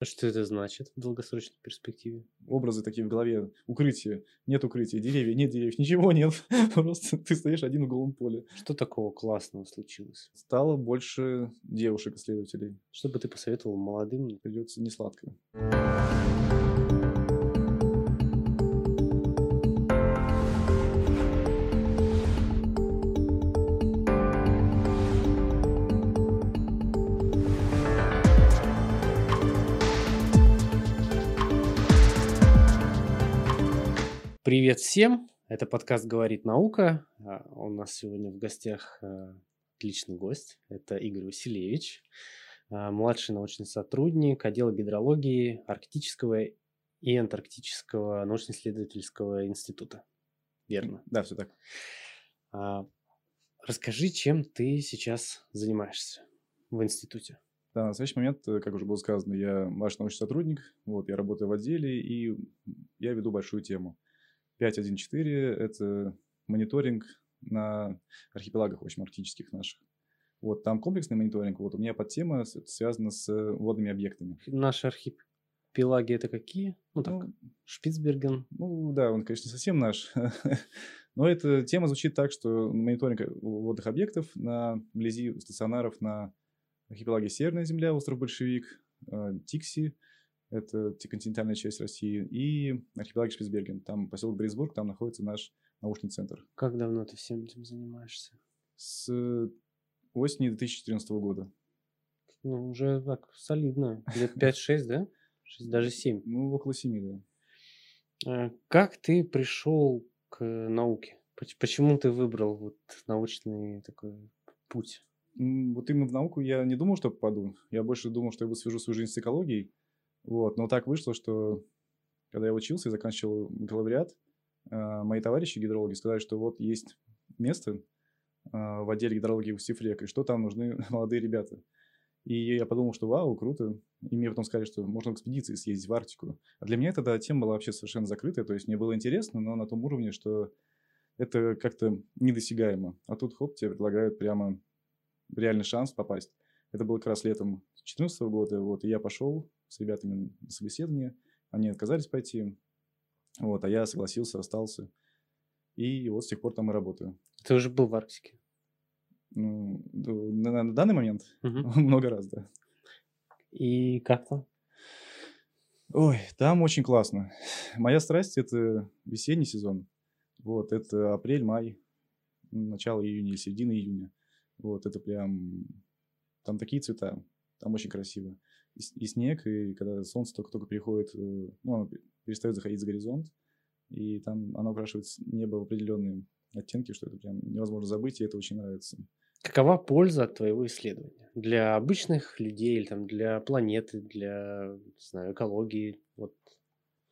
А что это значит в долгосрочной перспективе? Образы такие в голове. Укрытие. Нет укрытия. Деревья. Нет деревьев. Ничего нет. Просто ты стоишь один в голом поле. Что такого классного случилось? Стало больше девушек-исследователей. Что бы ты посоветовал молодым? Придется не сладко. Привет всем! Это подкаст «Говорит наука». А, У нас сегодня в гостях а, отличный гость. Это Игорь Васильевич, а, младший научный сотрудник отдела гидрологии Арктического и Антарктического научно-исследовательского института. Верно? Да, все так. Расскажи, чем ты сейчас занимаешься в институте? Да, на настоящий момент, э, как уже было сказано, я младший научный сотрудник, вот, я работаю в отделе, и я веду большую тему. 5.1.4 – это мониторинг на архипелагах, в общем, арктических наших. Вот, там комплексный мониторинг, вот у меня подтема связана с водными объектами. Наши архипелаги это какие? Ну так, Ну, Шпицберген. Ну да, он, конечно, не совсем наш. Но эта тема звучит так, что мониторинг водных объектов на вблизи стационаров на архипелаге Северная Земля, остров Большевик, э, Тикси, это континентальная часть России, и архипелаге Шпицберген. Там поселок Брисбург, там находится наш научный центр. Как давно ты всем этим занимаешься? С осени 2014 года. Ну, уже так солидно. Лет 5-6, да? Даже 7. Ну, около семи, да. Как ты пришел к науке? Поч- Почему ты выбрал вот научный такой путь? Вот именно в науку я не думал, что попаду. Я больше думал, что я свяжу свою жизнь с экологией. Вот. Но так вышло, что когда я учился и заканчивал бакалавриат, а, мои товарищи гидрологи сказали, что вот есть место а, в отделе гидрологии устьев рек, и что там нужны молодые ребята. И я подумал, что вау, круто. И мне потом сказали, что можно в экспедиции съездить в Арктику. А для меня тогда тема была вообще совершенно закрытая. То есть мне было интересно, но на том уровне, что это как-то недосягаемо. А тут, хоп, тебе предлагают прямо реальный шанс попасть. Это было как раз летом 2014 года, вот, и я пошел с ребятами на собеседование, они отказались пойти, вот, а я согласился, остался, и вот с тех пор там и работаю. Ты уже был в Арктике. Ну, на, на данный момент Мгм. много раз, да. И как там? Ой, там очень классно. Моя страсть – это весенний сезон. Вот, это апрель, май, начало июня середина июня. Вот, это прям... Там такие цвета, там очень красиво. И, снег, и когда солнце только-только переходит, э, ну, оно пе- перестает заходить за горизонт, и там оно окрашивает небо в определенные оттенки, что это прям невозможно забыть, и это очень нравится. Какова польза от твоего исследования? Для обычных людей или там для планеты, для, не знаю, экологии? Вот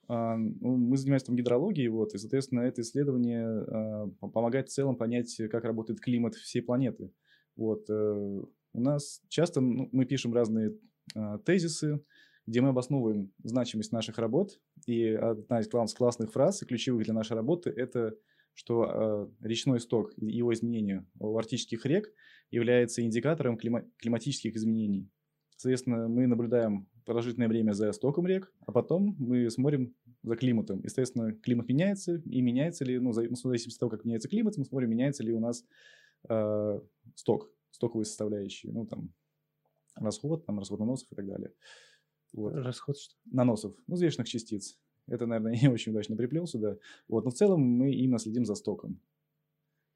А, ну, мы занимаемся там гидрологией, вот, и, соответственно, это исследование а, по- помогает в целом понять, как работает климат всей планеты. Вот, э, у нас часто ну, мы пишем разные тезисы, где мы обосновываем значимость наших работ, и одна из класс- классных фраз, и ключевых для нашей работы, это что а, речной сток и его изменение у арктических рек является индикатором клима- климатических изменений. Соответственно, мы наблюдаем продолжительное время за стоком рек, а потом мы смотрим за климатом. Естественно, климат меняется, и меняется ли, ну, в зависимости от того, как меняется климат, мы смотрим, меняется ли у нас э, сток, стоковые составляющие, ну, там, расход, там, расход наносов и так далее. Вот. расход что? Наносов, ну, взвешенных частиц. Это, наверное, не очень удачно приплел сюда. Вот, но в целом мы именно следим за стоком,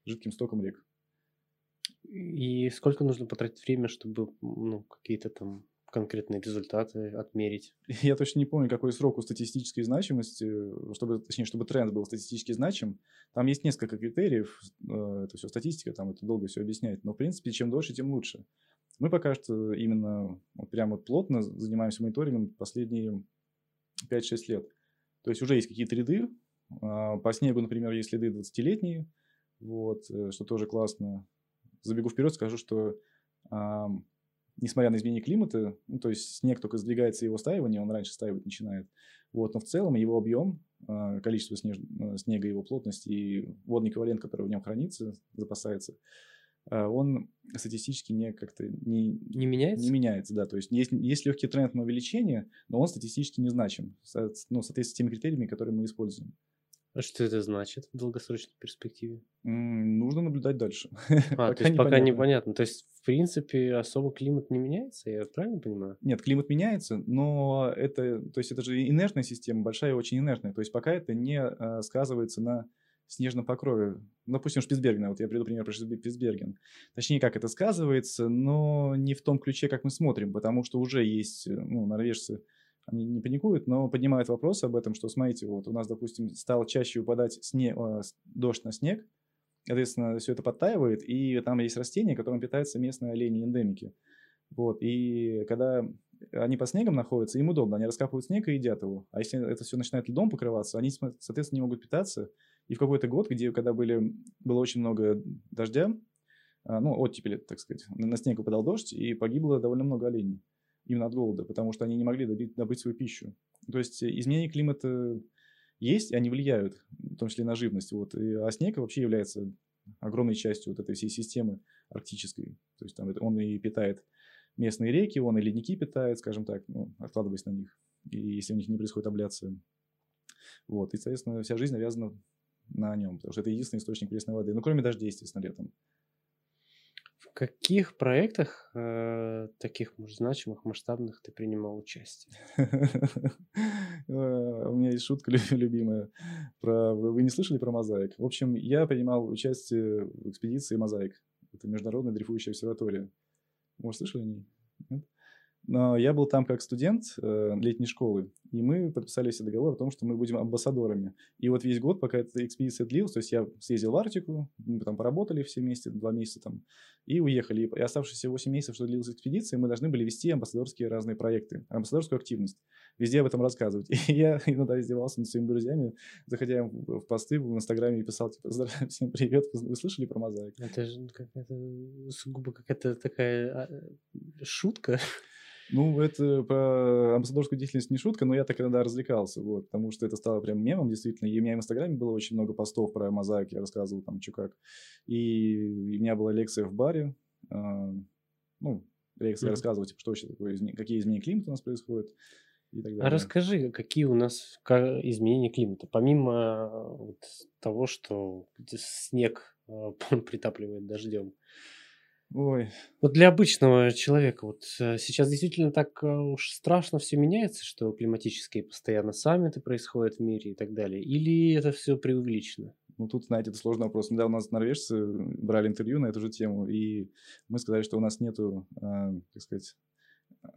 жидким стоком рек. И сколько нужно потратить время, чтобы ну, какие-то там конкретные результаты отмерить? Я точно не помню, какой срок у статистической значимости, чтобы, точнее, чтобы тренд был статистически значим. Там есть несколько критериев, э, это все статистика, там это долго все объяснять, но, в принципе, чем дольше, тем лучше. Мы пока что именно вот прям вот плотно занимаемся мониторингом последние 5-6 лет. То есть уже есть какие-то ряды, а, по снегу, например, есть следы 20-летние, вот, э, что тоже классно. Забегу вперед, скажу, что ам, несмотря на изменение климата, ну, то есть снег только сдвигается его стаивание, он раньше стаивать начинает. Вот, но в целом его объем, а, количество снеж- э, снега, его плотность и водный эквивалент, который в нем хранится, запасается, а, он статистически не как-то не, не меняется? Не меняется, да. То есть есть, есть легкий тренд на увеличение, но он статистически не значим, ну, в соответствии с теми критериями, которые мы используем. А что это значит в долгосрочной перспективе? М, нужно наблюдать дальше. А, то есть пока непонятно. То есть, в принципе, особо климат не меняется, я правильно понимаю? Нет, климат меняется, но это, то есть это же инертная система, большая и очень инертная. То есть пока это не э, сказывается на снежном покрове. Ну, допустим, Шпицберген, вот я приду пример про Шпицберген. Точнее, как это сказывается, но не в том ключе, как мы смотрим, потому что уже есть, ну, норвежцы, они не паникуют, но поднимают вопрос об этом, что, смотрите, вот у нас, допустим, стал чаще выпадать сне, э, дождь на снег, соответственно, все это подтаивает, и там есть растения, которым питаются местные олени-эндемики. Вот, и когда они под снегом находятся, им удобно, они раскапывают снег и едят его. А если это все начинает льдом покрываться, они, соответственно, не могут питаться. И в какой-то год, где, когда были, было очень много дождя, а, ну, оттепели, так сказать, на снег упадал дождь, и погибло довольно много оленей именно от голода, потому что они не могли добить, добыть свою пищу. То есть изменения климата есть, и они влияют, в том числе на живность. Вот. И, а снег вообще является огромной частью вот этой всей системы арктической. То есть там он и питает местные реки, он и ледники питает, скажем так, ну, откладываясь на них, и если у них не происходит абляция. Вот. И, соответственно, вся жизнь навязана на нем, потому что это единственный источник пресной воды. Ну, кроме дождей, естественно, летом каких проектах э, таких, может, значимых, масштабных ты принимал участие? Э, у меня есть шутка любимая. Про... Вы не слышали про мозаик? В общем, я принимал участие в экспедиции «Мозаик». Это международная дрейфующая обсерватория. Может, слышали о ней? Нет? Но я был там как студент э, летней школы, и мы подписали себе договор о том, что мы будем амбассадорами. И вот весь год, пока эта экспедиция длилась, то есть я съездил в Арктику, мы там поработали все вместе, два месяца там, и уехали. И оставшиеся 8 месяцев, что длилась экспедиция, мы должны были вести амбассадорские разные проекты, амбассадорскую активность. Везде об этом рассказывать. И я иногда издевался над своими друзьями, заходя в посты в Инстаграме и писал, типа, всем привет, вы слышали про мозаик? Это же какая-то сугубо какая-то такая а, шутка. Ну, это про амбассадорскую деятельность не шутка, но я так иногда развлекался, вот, потому что это стало прям мемом, действительно. И у меня в Инстаграме было очень много постов про мозаик, я рассказывал там, что как. И, у меня была лекция в баре, э, ну, лекция mm-hmm. рассказывал, типа, что вообще такое, какие изменения климата у нас происходят. И так а далее. А расскажи, какие у нас изменения климата, помимо вот того, что снег притапливает дождем. Ой. Вот для обычного человека вот э, сейчас действительно так э, уж страшно все меняется, что климатические постоянно саммиты происходят в мире и так далее. Или это все преувеличено? Ну, тут, знаете, это сложный вопрос. Недавно у нас норвежцы брали интервью на эту же тему, и мы сказали, что у нас нету, э, так сказать,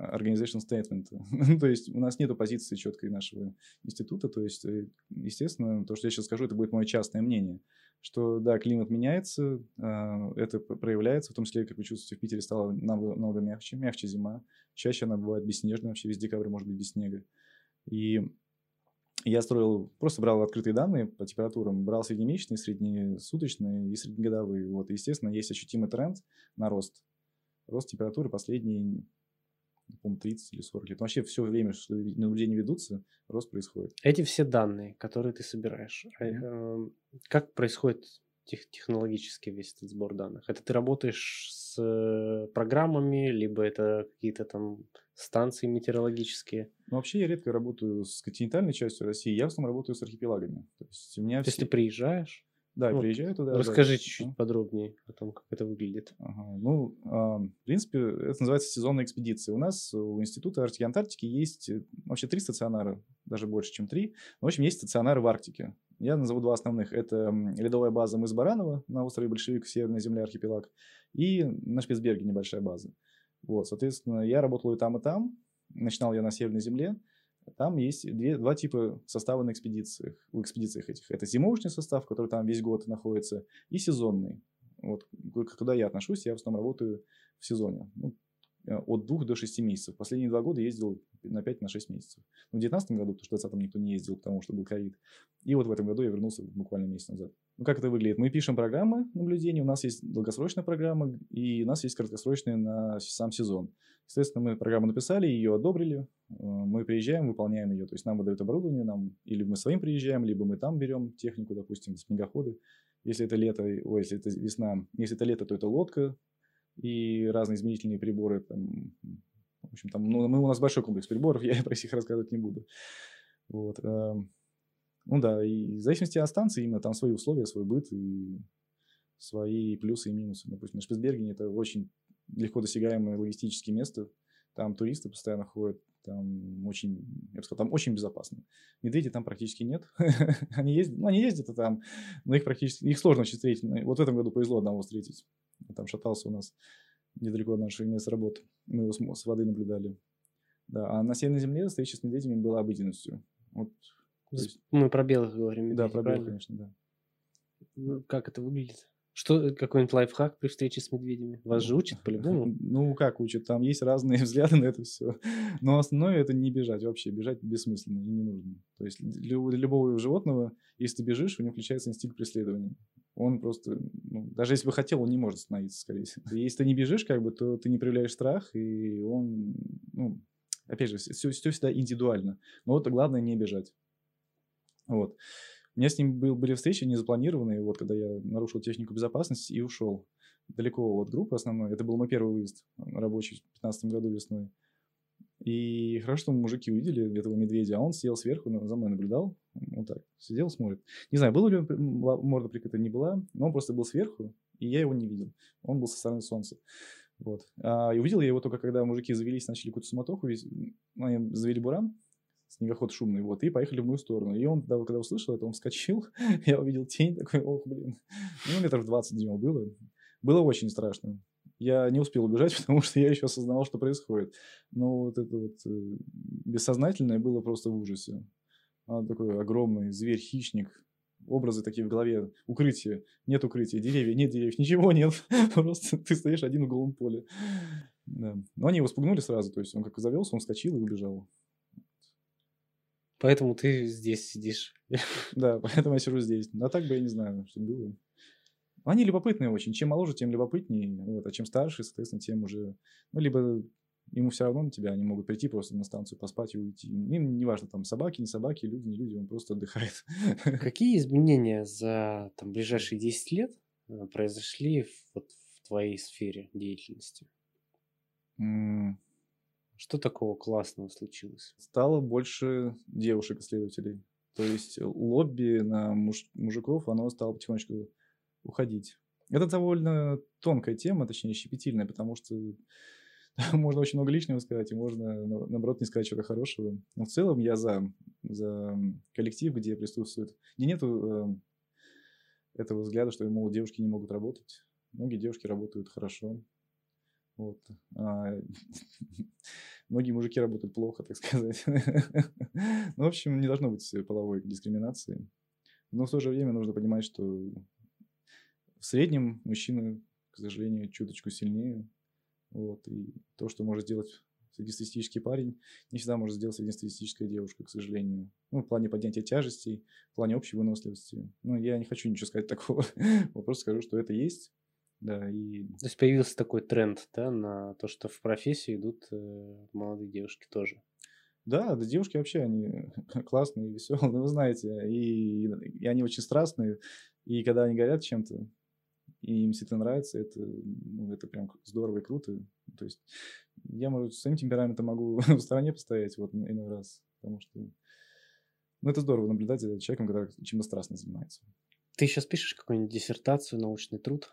organization statement. Ну, то есть у нас нет позиции четкой нашего института. То есть, э, естественно, то, что я сейчас скажу, это будет мое частное мнение что да, климат меняется, а, это проявляется, в том числе, как вы чувствуете, в Питере стало намного мягче, мягче зима, чаще она бывает бесснежная, вообще весь декабрь может быть без снега. И я строил, просто брал открытые данные по температурам, брал среднемесячные, среднесуточные и среднегодовые. Вот, и, естественно, есть ощутимый тренд на рост. Рост температуры последние по-моему, 30 или 40 лет. Вообще все время, что наблюдения ведутся, рост происходит. Эти все данные, которые ты собираешь, mm-hmm. как происходит тех, технологически весь этот сбор данных? Это ты работаешь с э, программами, либо это какие-то там станции метеорологические? Ну, вообще я редко работаю с континентальной частью России, я в основном работаю с архипелагами. То есть, у меня То все... есть ты приезжаешь? Да, вот. приезжаю туда. Расскажи да, чуть-чуть да. подробнее о том, как это выглядит. Ага. Ну, э, в принципе, это называется сезонная экспедиция. У нас у Института Арктики и Антарктики есть э, вообще три стационара, даже больше, чем три. Но, в общем, есть стационары в Арктике. Я назову два основных. Это ледовая база мыс Баранова на острове Большевик, Северной земле архипелаг, и на Шпицберге небольшая база. Вот, соответственно, я работал и там, и там. Начинал я на Северной земле. Там есть две, два типа состава на экспедициях, в экспедициях этих. Это зимовочный состав, который там весь год находится, и сезонный. Вот, куда я отношусь, я в основном работаю в сезоне. Ну, э, от двух до шести месяцев. Последние два года ездил на 5 на 6 месяцев. Ну, в 2019 году, потому что в 2020 никто не ездил, потому что был ковид. И вот в этом году я вернулся буквально месяц назад. Ну, как это выглядит? Мы пишем программы наблюдения, у нас есть долгосрочная программа, и у нас есть краткосрочная на сам сезон. Естественно, мы программу написали, ее одобрили, э, мы приезжаем, выполняем ее, то есть нам выдают оборудование, нам или мы своим приезжаем, либо мы там берем технику, допустим, снегоходы, Если это лето, ой, если это весна, если это лето, то это лодка и разные измерительные приборы. Там, в общем, там, ну, у нас большой комплекс приборов, я про всех рассказывать не буду. Вот. Ну да, и в зависимости от станции именно там свои условия, свой быт и свои плюсы и минусы. Допустим, на Шпицбергене это очень легко досягаемое логистическое место. Там туристы постоянно ходят, там очень, я бы сказал, там очень безопасно. Медведей там практически нет. они ездят, ну, они ездят там, но их практически, их сложно встретить. Вот в этом году повезло одного встретить. Там шатался у нас недалеко от нашего места работы. Мы его с, с воды наблюдали. Да, а на Северной Земле встреча с медведями была обыденностью. Вот. Мы про белых говорим. Медведей, да, про белых, конечно, да. Ну, как это выглядит? Что, какой-нибудь лайфхак при встрече с медведями? Вас же учат по-любому? Ну, как учат? Там есть разные взгляды на это все. Но основное это не бежать вообще. Бежать бессмысленно и не нужно. То есть для любого животного, если ты бежишь, у него включается инстинкт преследования. Он просто, ну, даже если бы хотел, он не может остановиться, скорее всего. Если ты не бежишь, как бы, то ты не проявляешь страх, и он, ну, опять же, все, все всегда индивидуально. Но вот главное не бежать. Вот. У меня с ним был, были встречи незапланированные, вот когда я нарушил технику безопасности и ушел далеко от группы основной. Это был мой первый выезд рабочий в 2015 году весной. И хорошо, что мужики увидели этого медведя, а он сидел сверху, за мной наблюдал, вот так, сидел, смотрит. Не знаю, была ли морда прикрыта, не была, но он просто был сверху, и я его не видел. Он был со стороны солнца. Вот. А, и увидел я его только, когда мужики завелись, начали какую-то суматоху, ну, они завели буран, снегоход шумный, вот, и поехали в мою сторону. И он, когда, когда услышал это, он вскочил, я увидел тень, такой, ох, блин. Ну, метров 20 днем было. Было очень страшно. Я не успел убежать, потому что я еще осознавал, что происходит. Но вот это вот э, бессознательное было просто в ужасе. Он такой огромный зверь-хищник, образы такие в голове, укрытие, нет укрытия, деревья, нет деревьев, ничего нет, просто ты стоишь один в голом поле. Да. Но они его спугнули сразу, то есть он как завелся, он вскочил и убежал. Поэтому ты здесь сидишь. Да, поэтому я сижу здесь. А так бы я не знаю, что было. Они любопытные очень. Чем моложе, тем любопытнее. Вот. А чем старше, соответственно, тем уже... Ну, либо ему все равно на тебя, они могут прийти просто на станцию, поспать и уйти. Им не важно, там, собаки, не собаки, люди, не люди, он просто отдыхает. Какие изменения за там, ближайшие 10 лет э, произошли вот, в твоей сфере деятельности? Что такого классного случилось? Стало больше девушек-исследователей. То есть лобби на муж, мужиков, оно стало потихонечку уходить. Это довольно тонкая тема, точнее щепетильная, потому что можно очень много лишнего сказать, и можно, наоборот, не сказать чего-то хорошего. Но в целом я за, за коллектив, где присутствует... Где нету э, этого взгляда, что, мол, девушки не могут работать. Многие девушки работают хорошо. Вот. А, многие мужики работают плохо, так сказать. ну, в общем, не должно быть половой дискриминации. Но в то же время нужно понимать, что в среднем мужчины, к сожалению, чуточку сильнее. Вот. И то, что может сделать среднестатистический парень, не всегда может сделать среднестатистическая девушка, к сожалению. Ну, в плане поднятия тяжестей, в плане общей выносливости. Ну, я не хочу ничего сказать такого. просто скажу, что это есть. Да, и... То есть появился такой тренд, да, на то, что в профессию идут э, молодые девушки тоже. Да, да, девушки вообще, они классные, веселые, ну, вы знаете, и, и они очень страстные, и когда они горят чем-то, и им все это нравится, это, ну, это прям здорово и круто. То есть я, может, своим темпераментом могу в стороне постоять вот иной раз, потому что ну, это здорово наблюдать за человеком, который чем-то страстно занимается. Ты сейчас пишешь какую-нибудь диссертацию, научный труд?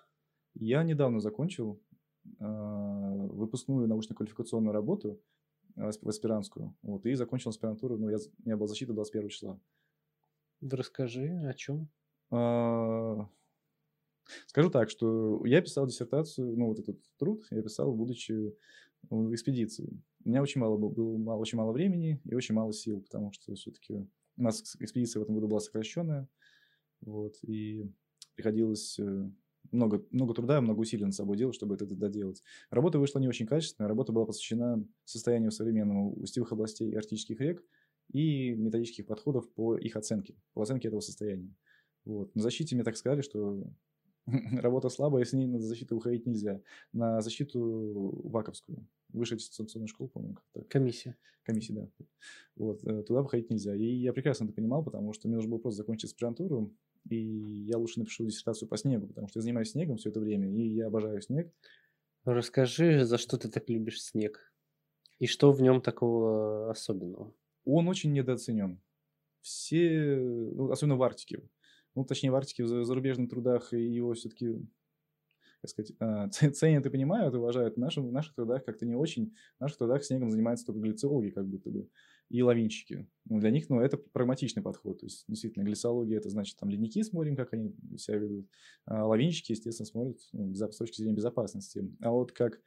Я недавно закончил э, выпускную научно-квалификационную работу э, в аспирантскую, вот, и закончил аспирантуру, ну, я, у меня была защита 21 числа. Да расскажи, о чем? А, скажу так, что я писал диссертацию, ну, вот этот труд я писал, будучи в экспедиции. У меня очень мало было, было мало, очень мало времени и очень мало сил, потому что все-таки у нас экспедиция в этом году была сокращенная, вот, и приходилось э, много, много труда, много усилий над собой делать, чтобы это доделать. Работа вышла не очень качественная. Работа была посвящена состоянию современного устьевых областей арктических рек и методических подходов по их оценке, по оценке этого состояния. Вот. На защите мне так сказали, что работа слабая, с ней на защиту выходить нельзя. На защиту ваковскую. высшая аттестационная школа, по-моему, как-то. Комиссия. Комиссия, да. Вот, э, туда выходить нельзя. И я прекрасно это понимал, потому что мне нужно было просто закончить аспирантуру, и я лучше напишу диссертацию по снегу, потому что я занимаюсь снегом все это время, и я обожаю снег. Расскажи, за что ты так любишь снег? И что в нем такого особенного? Он очень недооценен. Все, ну, особенно в Арктике, ну, точнее, в Арктике, в зарубежных трудах его все-таки как сказать, а, ценят и понимают, уважают. В, нашем, в наших трудах как-то не очень. В наших трудах снегом занимаются только глицеологи, как будто бы, и лавинщики. Ну, для них, ну, это прагматичный подход. То есть, действительно, глицеология – это значит, там, ледники смотрим, как они себя ведут. А лавинщики, естественно, смотрят ну, с точки зрения безопасности. А вот как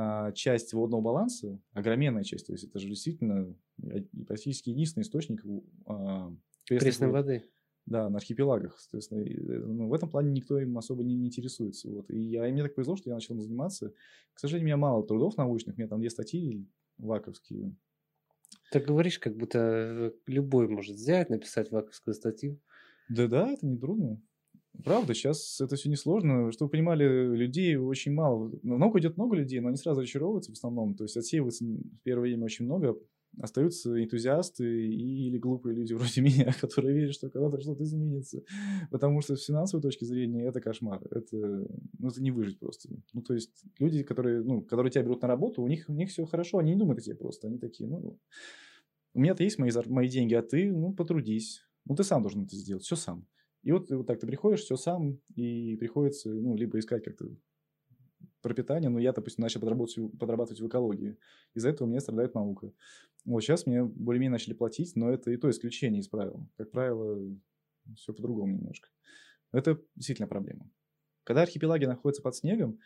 а, часть водного баланса, огроменная часть, то есть это же действительно практически единственный источник а, пресной, пресной воды. Да, на архипелагах, соответственно, э, ну, в этом плане никто им особо не, не интересуется. Вот. И я, и мне так повезло, что я начал им заниматься. К сожалению, у меня мало трудов научных, у меня там две статьи ваковские. Ты говоришь, как будто э, любой может взять, написать ваковскую статью. Да-да, это не трудно. Правда, сейчас это все несложно. Чтобы вы понимали, людей очень мало. Много идет много людей, но они сразу разочаровываются в основном. То есть отсеивается в первое время очень много, остаются энтузиасты и, или глупые люди вроде меня, которые верят, что когда-то что-то изменится. Потому что с финансовой точки зрения это кошмар. Это, ну, это не выжить просто. Ну, то есть люди, которые, ну, которые тебя берут на работу, у них, у них все хорошо, они не думают о тебе просто. Они такие, ну, у меня-то есть мои, мои деньги, а ты, ну, потрудись. Ну, ты сам должен это сделать, все сам. И вот, вот так ты приходишь, все сам, и приходится, ну, либо искать как-то пропитание, но я, допустим, начал подрабатывать, подрабатывать в экологии. Из-за этого меня страдает наука. Вот сейчас мне более-менее начали платить, но это и то исключение из правил. Как правило, все по-другому немножко. Это действительно проблема. Когда архипелаги находятся под снегом,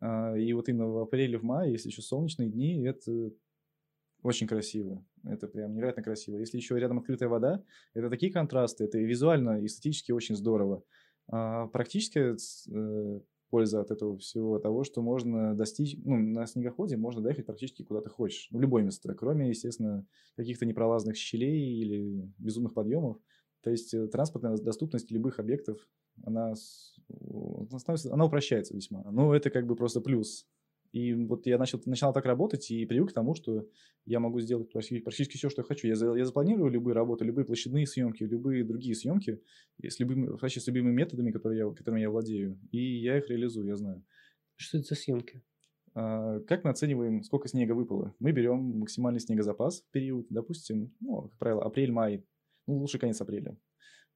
а, и вот именно в апреле, в мае, если еще солнечные дни, это очень красиво. Это прям невероятно красиво. Если еще рядом открытая вода, это такие контрасты, это и визуально, и эстетически очень здорово. А практически э, польза от этого всего того, что можно достичь, ну, на снегоходе можно доехать практически куда ты хочешь, в любое место, кроме, естественно, каких-то непролазных щелей или безумных подъемов. То есть э, транспортная доступность любых объектов, она, она упрощается весьма. Но это как бы просто плюс и вот я начал, начал так работать и привык к тому, что я могу сделать практически, практически все, что я хочу. Я, я запланирую любые работы, любые площадные съемки, любые другие съемки с любыми, вообще с любыми методами, которые я, которыми я владею. И я их реализую, я знаю. Что это за съемки? А, как мы оцениваем, сколько снега выпало? Мы берем максимальный снегозапас в период, допустим, ну, как правило, апрель-май, ну, лучше конец апреля.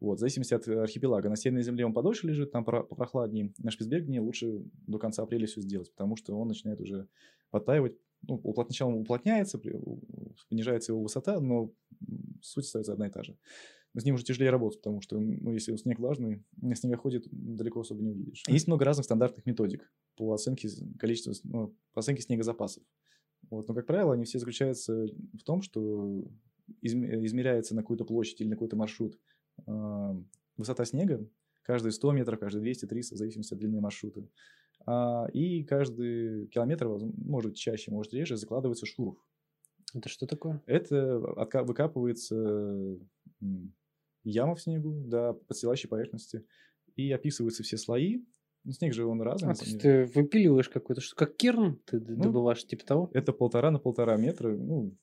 Вот, в зависимости от э, архипелага. На Северной земле он подольше лежит, там прохладнее. На Шпицбергене лучше до конца апреля все сделать, потому что он начинает уже подтаивать. Ну, сначала он уплотняется, понижается его высота, но суть остается одна и та же. Но с ним уже тяжелее работать, потому что, ну, если снег влажный, на снегоходе далеко особо не увидишь. Есть много разных стандартных методик по оценке количества, ну, по оценке снегозапасов. Вот, но, как правило, они все заключаются в том, что измеряется на какую-то площадь или на какой-то маршрут – высота снега, каждые 100 метров, каждые 200, 300, в зависимости от длины маршрута. А, и каждый километр, может чаще, может реже, закладывается шурф. Это что такое? Это выкапывается яма в снегу до подстилающей поверхности и описываются все слои. Ну, снег же он разный. А, то есть ты выпиливаешь какой-то, что как керн ты ну, добываешь, типа того? Это полтора на полтора метра, ну,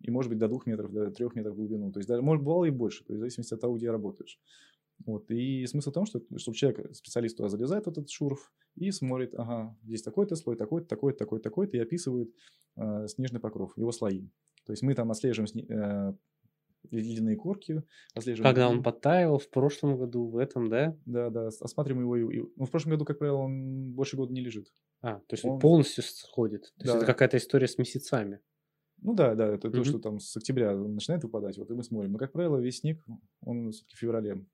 и может быть до двух метров, до трех метров в глубину. То есть даже, может, бывало и больше, то есть в зависимости от того, где работаешь. Вот. И смысл в том, что чтобы человек, специалист туда залезает, этот шурф, и смотрит, ага, здесь такой-то слой, такой-то, такой-то, такой-то, такой-то, и описывает э, снежный покров, его слои. То есть мы там отслеживаем э, ледяные корки, отслеживаем. Когда он подтаял в прошлом году, в этом, да? Да, да, осматриваем его. И, ну, в прошлом году, как правило, он больше года не лежит. А, то есть он, он полностью сходит. То да. есть это какая-то история с месяцами. Ну да, да, это mm-hmm. то, что там с октября начинает выпадать, вот и мы смотрим. Но, как правило, весь снег, он все-таки в феврале.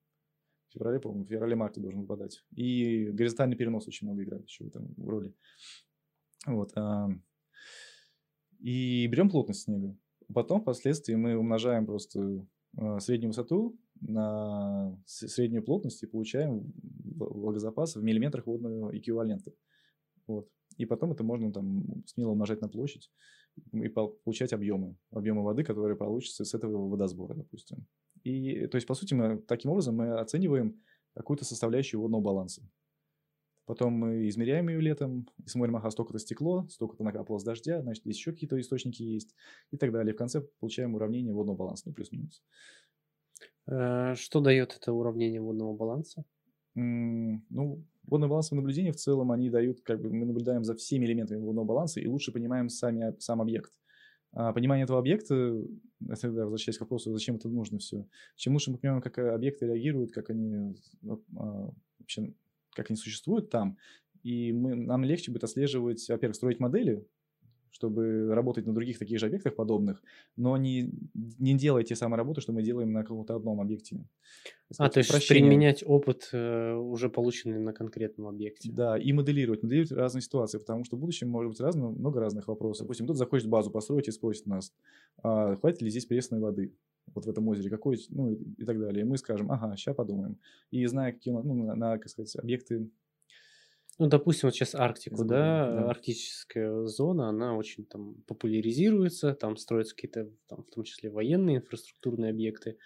В феврале, по-моему, в феврале-марте должен выпадать. И горизонтальный перенос очень много играет еще в этом роли. Вот. А, и берем плотность снега. Потом, впоследствии, мы умножаем просто а, среднюю высоту на среднюю плотность и получаем влагозапас в миллиметрах водного эквивалента. Вот. И потом это можно там смело умножать на площадь и получать объемы, объемы воды, которые получатся с этого водосбора, допустим. И, то есть, по сути, мы таким образом мы оцениваем какую-то составляющую водного баланса. Потом мы измеряем ее летом и смотрим, ага, столько-то стекло, столько-то накапливалось дождя, значит, здесь еще какие-то источники есть и так далее. В конце получаем уравнение водного баланса, ну, плюс-минус. Э, что дает это уравнение водного баланса? Ну, водный баланс наблюдения в целом, они дают, как бы мы наблюдаем за всеми элементами водного баланса и лучше понимаем сами, сам объект. А понимание этого объекта, это возвращаясь к вопросу, зачем это нужно все. Чем лучше мы понимаем, как объекты реагируют, как они а, вообще, как они существуют там, и мы, нам легче будет отслеживать, во-первых, строить модели, чтобы работать на других таких же объектах подобных, но не, не делать те самые работы, что мы делаем на каком-то одном объекте. А, то есть прощение. применять опыт, э, уже полученный на конкретном объекте. Да, и моделировать, моделировать разные ситуации, потому что в будущем может быть разно, много разных вопросов. Допустим, кто-то захочет базу построить и спросит нас, а хватит ли здесь пресной воды вот в этом озере, какой, ну и, и так далее. И мы скажем, ага, сейчас подумаем. И зная, какие ну, на, на, как сказать, объекты ну, допустим, вот сейчас Арктику, да, да, арктическая зона, она очень там популяризируется, там строятся какие-то, там, в том числе военные инфраструктурные объекты,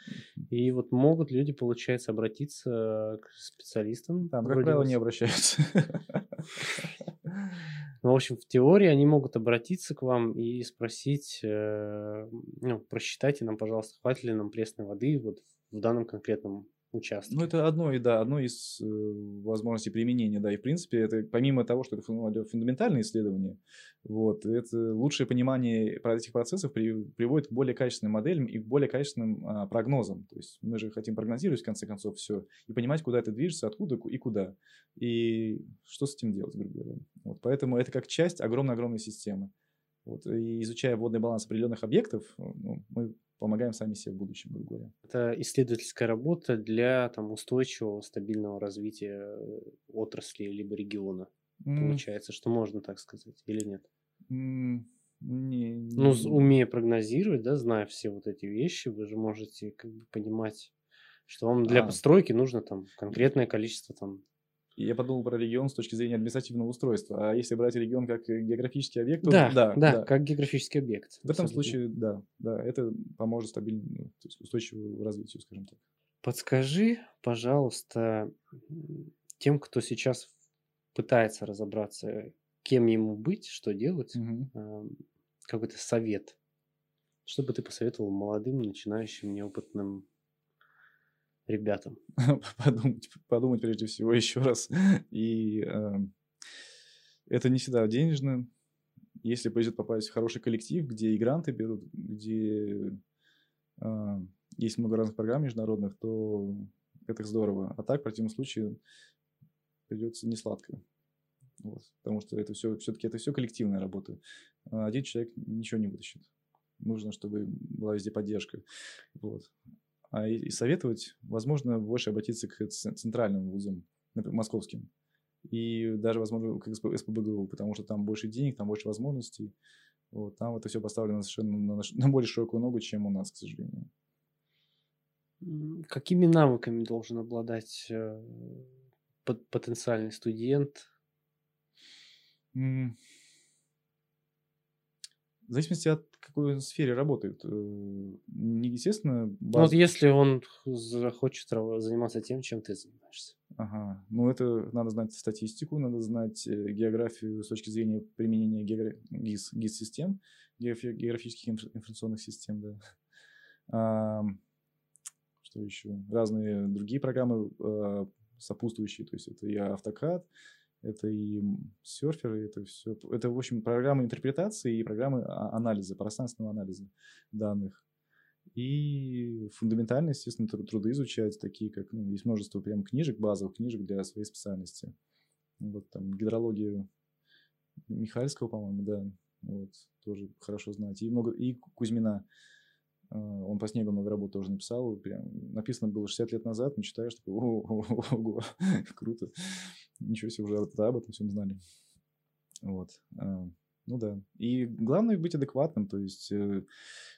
и вот могут люди, получается, обратиться к специалистам. Там, как правило, не обращаются. Ну, в общем, в теории они могут обратиться к вам и спросить, э, ну, просчитайте нам, пожалуйста, хватит ли нам пресной воды вот в данном конкретном участке. Ну, это одно, и да, одно из э, возможностей применения, да, и в принципе это помимо того, что это фундаментальное исследование, вот, это лучшее понимание этих процессов при, приводит к более качественным моделям и к более качественным а, прогнозам. То есть мы же хотим прогнозировать в конце концов все и понимать, куда это движется, откуда и куда, и что с этим делать, грубо говоря. Вот, поэтому это как часть огромной-огромной системы. Вот, и изучая водный баланс определенных объектов, ну, мы помогаем сами себе в будущем, грубо говоря. Это исследовательская работа для там, устойчивого, стабильного развития э, отрасли либо региона. Mm. Получается, что можно так сказать, или нет? Mm. Не, не, ну, умея прогнозировать, да, зная все вот эти вещи, вы же можете как бы понимать, что вам для а. постройки нужно там конкретное количество там я подумал про регион с точки зрения административного устройства. А если брать регион как географический объект, то да, да, да, да. как географический объект. В этом случае, да, да, это поможет стабильному, ну, то есть устойчивому развитию, скажем так. Подскажи, пожалуйста, тем, кто сейчас пытается разобраться, кем ему быть, что делать, угу. какой-то совет. Что бы ты посоветовал молодым, начинающим, неопытным ребятам? подумать, подумать прежде всего еще раз. И э, это не всегда денежно. Если повезет попасть в хороший коллектив, где и гранты берут, где э, есть много разных программ международных, то это здорово. А так, в противном случае, придется не сладко. Вот. Потому что это все, все-таки это все коллективная работа. Один человек ничего не вытащит. Нужно, чтобы была везде поддержка. Вот. А и советовать, возможно, больше обратиться к центральным вузам, например, московским. И даже, возможно, к СПБГУ, потому что там больше денег, там больше возможностей. Вот, там это все поставлено совершенно на, на более широкую ногу, чем у нас, к сожалению. Какими навыками должен обладать э, потенциальный студент? В зависимости от какой сфере работает. Э, естественно... Баз... Ну, вот если он захочет заниматься тем, чем ты занимаешься. Ага. Ну, это надо знать статистику, надо знать э, географию с точки зрения применения географ... ГИС, ГИС-систем, географических информационных систем, да. А, что еще? Разные другие программы а, сопутствующие, то есть это и автокад, это и серферы, это все. Это, в общем, программы интерпретации и программы а, анализа, пространственного анализа данных. И фундаментально, естественно, труды изучать, такие как, ну, есть множество прям книжек, базовых книжек для своей специальности. Вот там гидрология Михальского, по-моему, да, вот, тоже хорошо знать. И много, и Кузьмина, а, он по снегу много работ тоже написал, прям написано было 60 лет назад, но читаешь, такой, ого, круто ничего себе, уже тогда об этом всем знали. Вот. А, ну да. И главное быть адекватным, то есть э,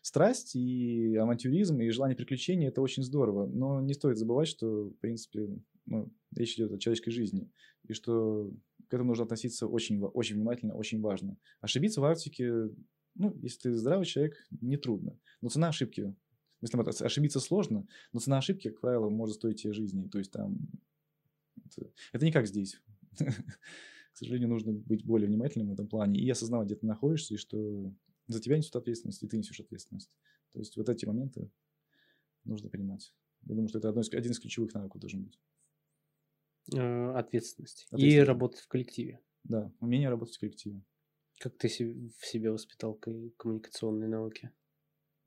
страсть и авантюризм и желание приключений это очень здорово, но не стоит забывать, что в принципе ну, речь идет о человеческой жизни и что к этому нужно относиться очень, очень внимательно, очень важно. Ошибиться в Арктике, ну, если ты здравый человек, не трудно, но цена ошибки, если ошибиться сложно, но цена ошибки, как правило, может стоить тебе жизни, то есть там это, это не как здесь. К сожалению, нужно быть более внимательным в этом плане и осознавать, где ты находишься, и что за тебя несут ответственность, и ты несешь ответственность. То есть вот эти моменты нужно понимать. Я думаю, что это одно из, один из ключевых навыков должен быть. Э, ответственность. И работать в коллективе. Да, умение работать в коллективе. Как ты в себе воспитал коммуникационные навыки?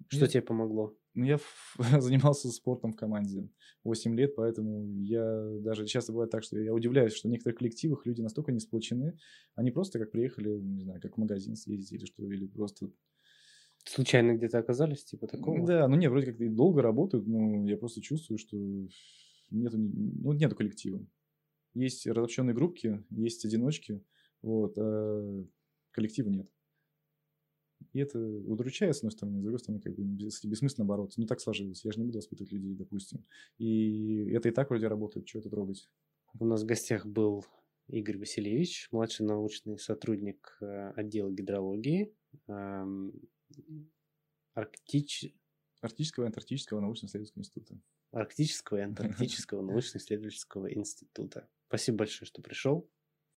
Что я, тебе помогло? Ну, я занимался спортом в команде 8 лет, поэтому я даже часто бывает так, что я удивляюсь, что в некоторых коллективах люди настолько не сплочены, они просто как приехали, не знаю, как в магазин съездить или что, или просто Случайно где-то оказались, типа такого? Да, ну нет, вроде как долго работают, но я просто чувствую, что нету, ну, нету коллектива. Есть разобщенные группки, есть одиночки, вот, а коллектива нет. И это удручает, с одной стороны, с другой стороны, как бы бессмысленно бороться. Ну, так сложилось. Я же не буду воспитывать людей, допустим. И это и так вроде работает, что это трогать. У нас в гостях был Игорь Васильевич, младший научный сотрудник э, отдела гидрологии Арктич... Арктического и Антарктического научно-исследовательского института. Арктического и Антарктического научно-исследовательского института. Спасибо большое, что пришел.